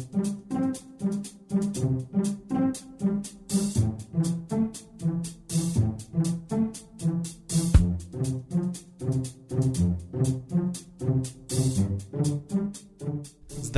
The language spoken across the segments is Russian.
thank you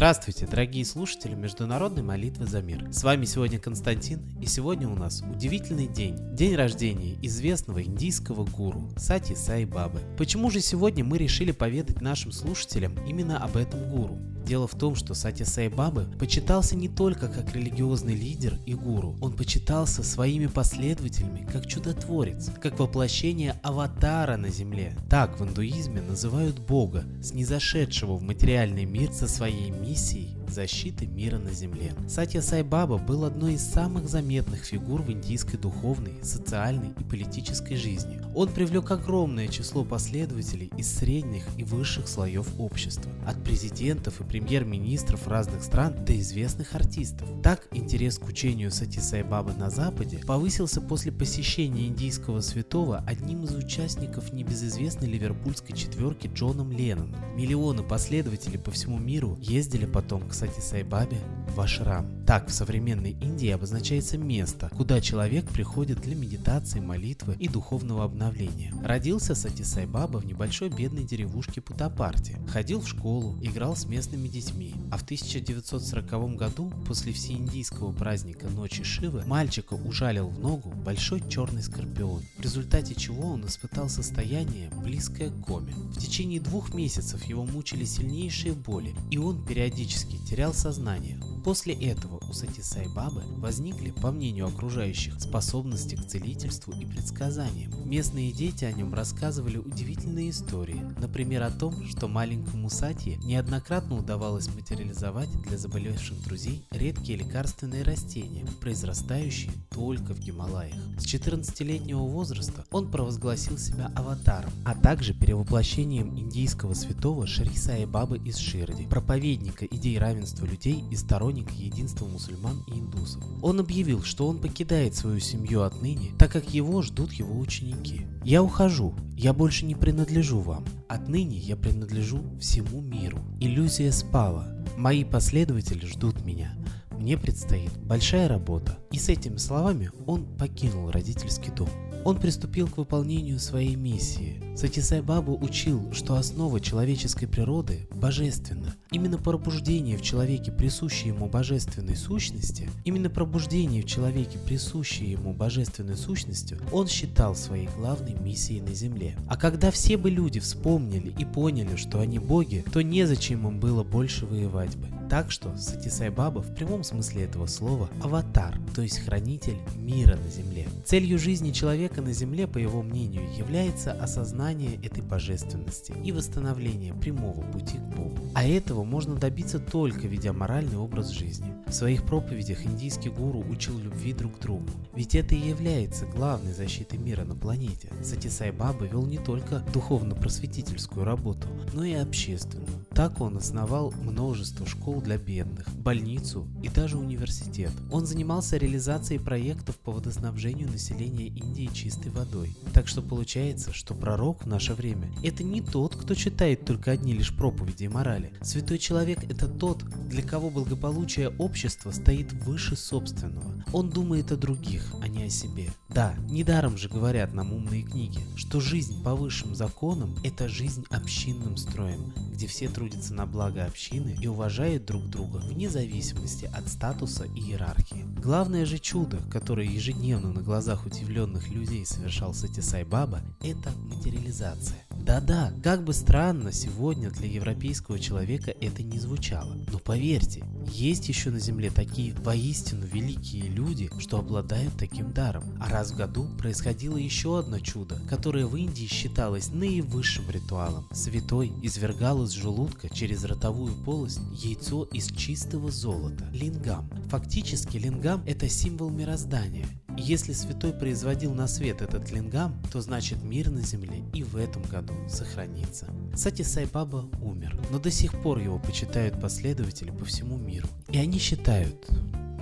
Здравствуйте, дорогие слушатели Международной молитвы за мир. С вами сегодня Константин, и сегодня у нас удивительный день. День рождения известного индийского гуру Сати Сай Бабы. Почему же сегодня мы решили поведать нашим слушателям именно об этом гуру? Дело в том, что Сати Сай Баба почитался не только как религиозный лидер и гуру, он почитался своими последователями как чудотворец, как воплощение аватара на земле. Так в индуизме называют Бога, снизошедшего в материальный мир со своей миссией защиты мира на Земле. Сатья Сай Баба был одной из самых заметных фигур в индийской духовной, социальной и политической жизни. Он привлек огромное число последователей из средних и высших слоев общества, от президентов и премьер-министров разных стран до известных артистов. Так, интерес к учению Сати Сай Бабы на Западе повысился после посещения индийского святого одним из участников небезызвестной ливерпульской четверки Джоном Ленноном. Миллионы последователей по всему миру ездили потом к Сати Сай Бабе в ашрам. Так в современной Индии обозначается место, куда человек приходит для медитации, молитвы и духовного обновления. Родился Сати Сай Баба в небольшой бедной деревушке Путапарти. Ходил в школу, играл с местными детьми. А в 1940 году, после всеиндийского праздника Ночи Шивы, мальчика ужалил в ногу большой черный скорпион, в результате чего он испытал состояние, близкое к коме. В течение двух месяцев его мучили сильнейшие боли, и он периодически терял сознание. После этого у Сати Сай Бабы возникли, по мнению окружающих, способности к целительству и предсказаниям. Местные дети о нем рассказывали удивительные истории, например о том, что маленькому Сати неоднократно удавалось материализовать для заболевших друзей редкие лекарственные растения, произрастающие только в Гималаях. С 14-летнего возраста он провозгласил себя аватаром, а также перевоплощением индийского святого Шри Сай Бабы из Ширди, проповедника идей равенства людей и сторонник единства мусульман и индусов. Он объявил, что он покидает свою семью отныне, так как его ждут его ученики. «Я ухожу, я больше не принадлежу вам. Отныне я принадлежу всему миру. Иллюзия спала. Мои последователи ждут меня. Мне предстоит большая работа». И с этими словами он покинул родительский дом. Он приступил к выполнению своей миссии. Сатисай Баба учил, что основа человеческой природы божественна. Именно пробуждение в человеке присущей ему божественной сущности, именно пробуждение в человеке присущей ему божественной сущностью, он считал своей главной миссией на Земле. А когда все бы люди вспомнили и поняли, что они боги, то незачем им было больше воевать бы. Так что Сатисай Баба в прямом смысле этого слова аватар, то есть хранитель мира на Земле. Целью жизни человека на Земле, по его мнению, является осознание этой божественности и восстановление прямого пути к Богу. А этого можно добиться только ведя моральный образ жизни. В своих проповедях индийский гуру учил любви друг к другу, ведь это и является главной защитой мира на планете. Сатисай Баба вел не только духовно-просветительскую работу, но и общественную. Так он основал множество школ для бедных, больницу и даже университет. Он занимался реализацией проектов по водоснабжению населения Индии чистой водой. Так что получается, что пророк в наше время – это не тот, кто читает только одни лишь проповеди и морали. Святой человек – это тот, для кого благополучие общества стоит выше собственного. Он думает о других, а не о себе. Да, недаром же говорят нам умные книги, что жизнь по высшим законам – это жизнь общинным строем, где все трудятся на благо общины и уважают друг друга вне зависимости от статуса и иерархии. Главное же чудо, которое ежедневно на глазах удивленных людей совершал Сатисай Баба, это материализация. Да-да, как бы странно сегодня для европейского человека это не звучало. Но поверьте, есть еще на Земле такие воистину великие люди, что обладают таким даром. А раз в году происходило еще одно чудо, которое в Индии считалось наивысшим ритуалом. Святой извергал из желудка через ротовую полость яйцо из чистого золота – лингам. Фактически лингам – это символ мироздания. Если святой производил на свет этот лингам, то значит мир на земле и в этом году сохранится. Сати Сайбаба умер, но до сих пор его почитают последователи по всему миру. И они считают,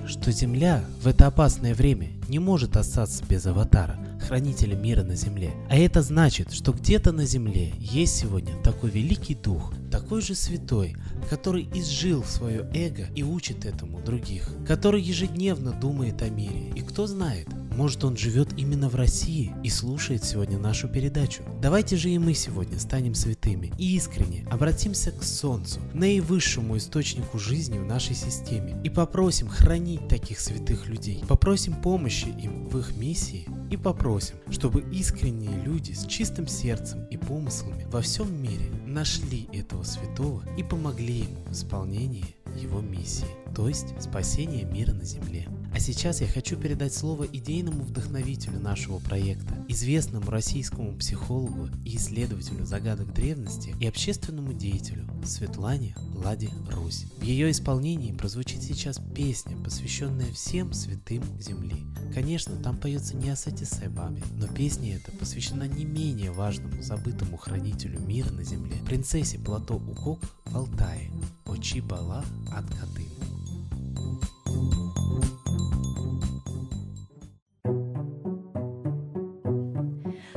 что Земля в это опасное время не может остаться без аватара, хранителя мира на земле. А это значит, что где-то на земле есть сегодня такой великий дух, такой же святой, который изжил свое эго и учит этому других, который ежедневно думает о мире. И кто знает, может он живет именно в России и слушает сегодня нашу передачу. Давайте же и мы сегодня станем святыми и искренне обратимся к Солнцу, наивысшему источнику жизни в нашей системе, и попросим хранить таких святых людей, попросим помощи им в их миссии и попросим, чтобы искренние люди с чистым сердцем и помыслами во всем мире нашли этого святого и помогли ему в исполнении его миссии, то есть спасение мира на земле. А сейчас я хочу передать слово идейному вдохновителю нашего проекта, известному российскому психологу и исследователю загадок древности и общественному деятелю Светлане Ладе Русь. В ее исполнении прозвучит сейчас песня, посвященная всем святым Земли. Конечно, там поется не о Сатисай Бабе, но песня эта посвящена не менее важному забытому хранителю мира на Земле, принцессе Плато Укок Алтае, Очи Бала от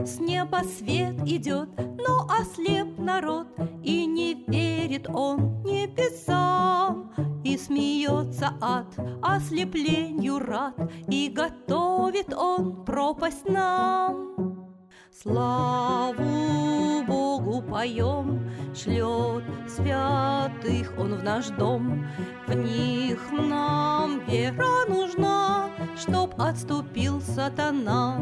С неба свет идет, но ослеп народ, И не верит он небесам, И смеется от ослеплению рад, И готовит он пропасть нам. Славу Богу поем, шлет святых Он в наш дом. В них нам вера нужна, чтоб отступил сатана.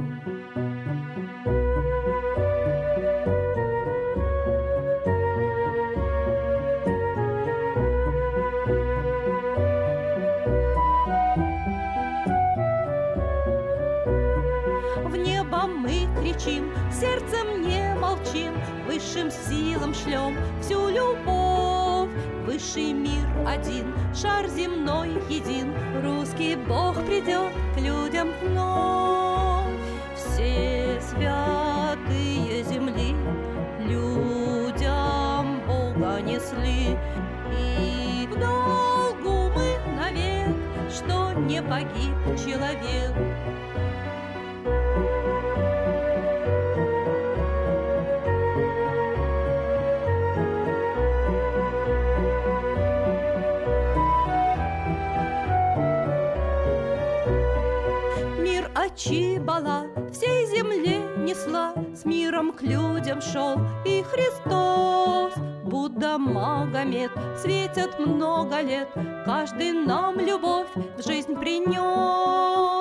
Высшим силам шлем всю любовь. Высший мир один, шар земной един, русский Бог придет к людям вновь. Все святые земли людям Бога несли, и в долгу мы навек, что не погиб человек. Чибала всей земле несла, С миром к людям шел и Христос. Будда, Магомед светят много лет, Каждый нам любовь в жизнь принес.